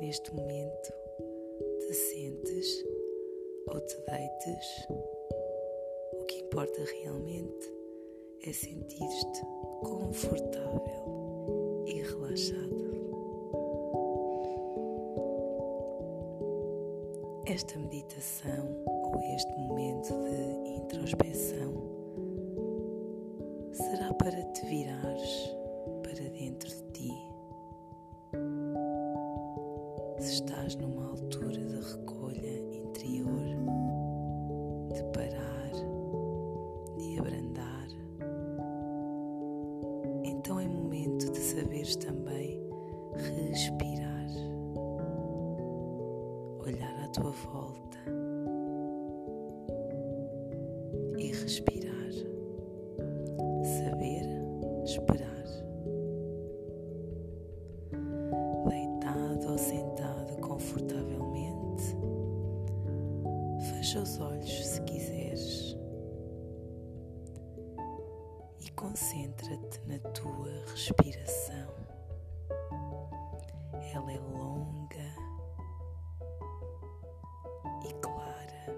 neste momento te sentes ou te deites, o que importa realmente é sentir-te confortável e relaxado. Esta meditação ou este momento de introspecção será para te virares para dentro de ti. Então é momento de saberes também respirar. Olhar à tua volta concentra-te na tua respiração. Ela é longa e clara.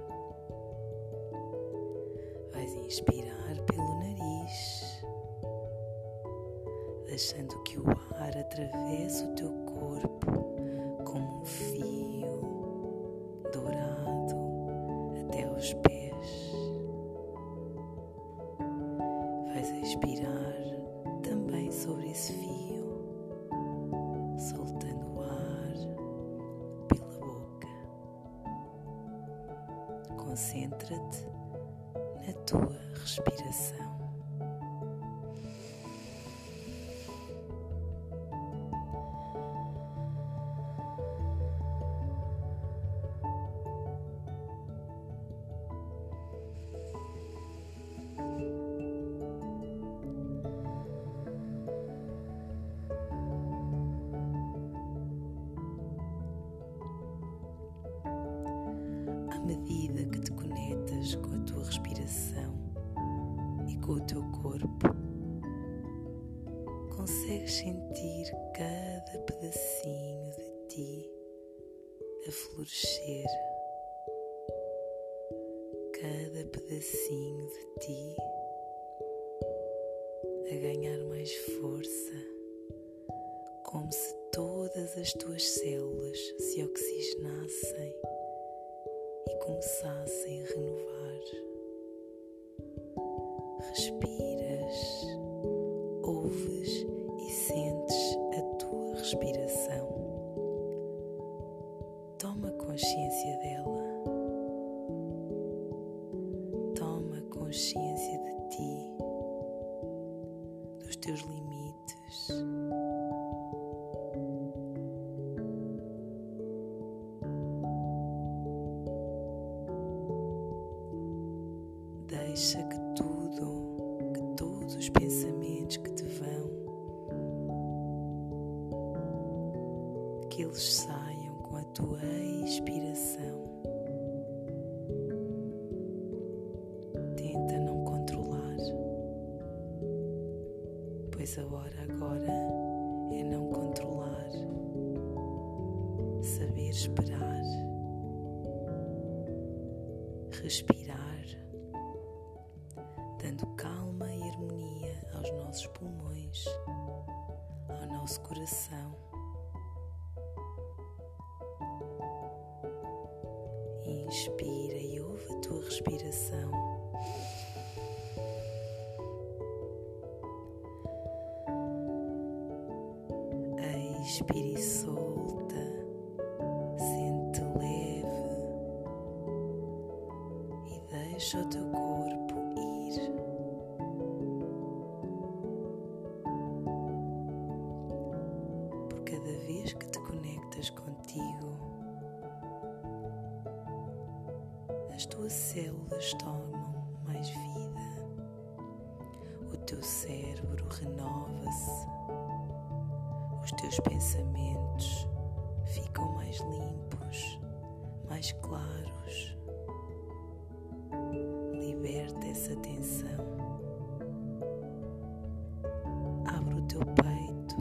Vais inspirar pelo nariz, deixando que o ar atravesse o teu corpo como um fio Vais expirar também sobre esse fio, soltando o ar pela boca. Concentra-te na tua respiração. Com o teu corpo, consegues sentir cada pedacinho de ti a florescer, cada pedacinho de ti a ganhar mais força, como se todas as tuas células se oxigenassem e começassem a renovar. Respiras, ouves e sentes a tua respiração. Toma consciência dela. Toma consciência de ti, dos teus limites. Deixa pois a hora agora é não controlar, saber esperar, respirar dando calma e harmonia aos nossos pulmões, ao nosso coração. Inspira e ouve a tua respiração. Expira e solta, sente leve e deixa o teu corpo ir. Por cada vez que te conectas contigo, as tuas células tomam mais vida, o teu cérebro renova-se, os teus pensamentos ficam mais limpos, mais claros. Liberta essa tensão. Abre o teu peito,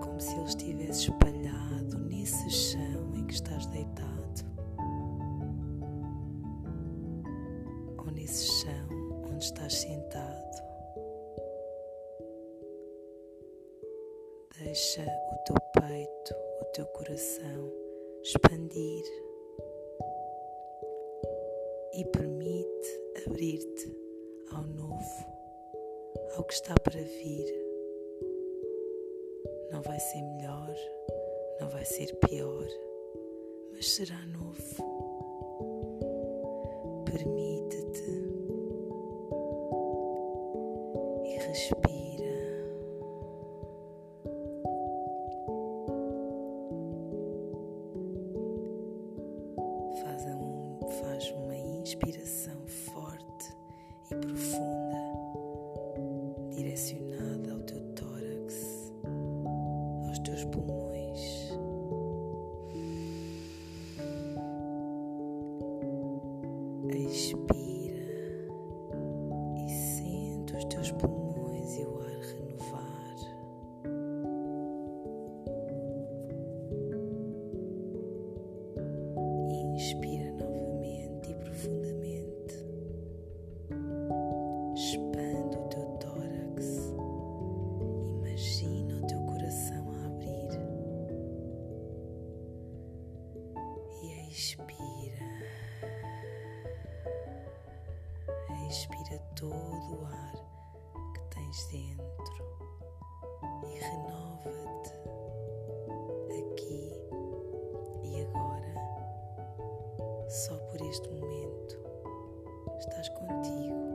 como se ele estivesse esperando. teu coração expandir e permite abrir-te ao novo, ao que está para vir. Não vai ser melhor, não vai ser pior, mas será novo. Permite inspiração. inspira todo o ar que tens dentro e renova-te aqui e agora. Só por este momento estás contigo.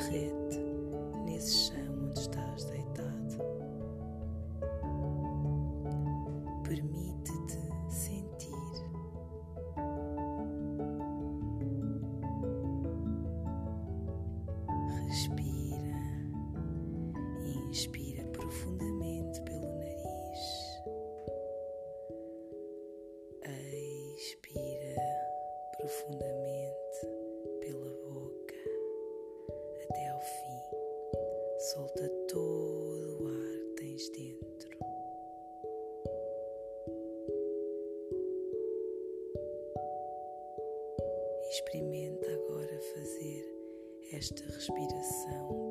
Jet. esta respiração.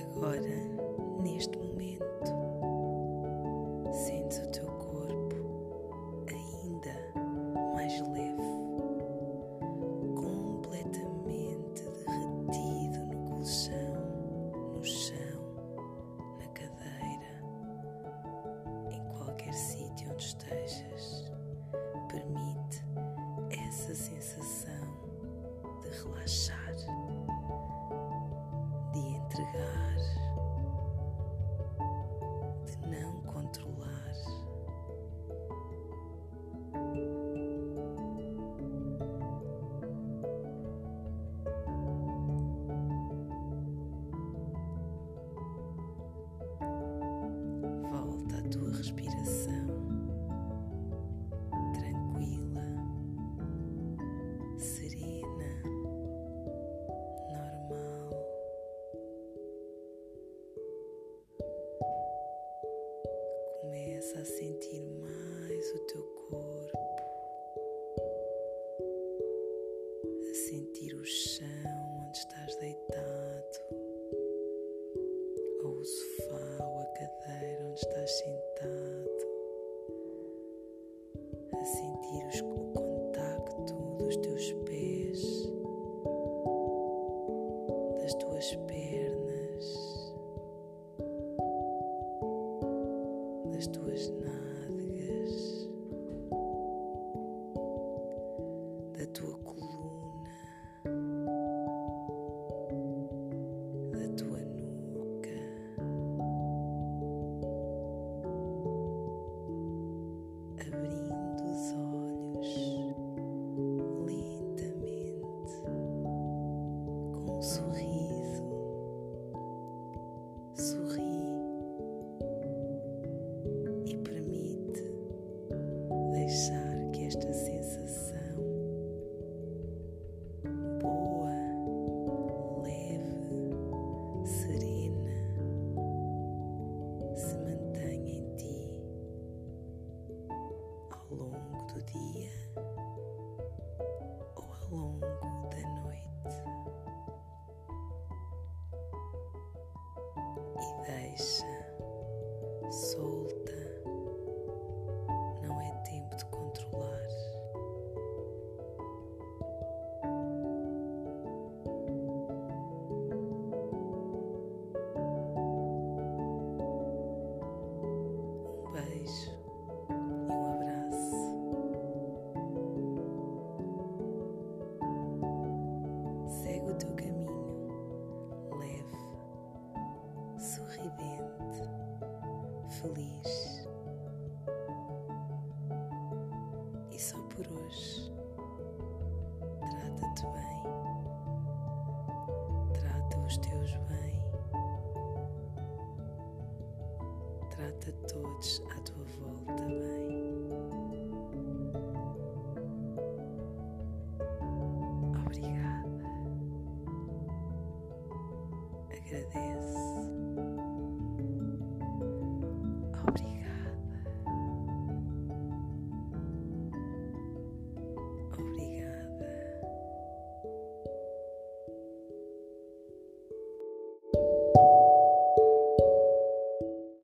agora, neste momento. Tua respiração tranquila, serena, normal. Começa a sentir mais o teu corpo, a sentir o chão onde estás deitado, ou o sofá ou a cadeira onde estás sentado, feliz. E só por hoje, trata-te bem, trata os teus bem, trata todos à tua volta bem. Obrigada. Agradece.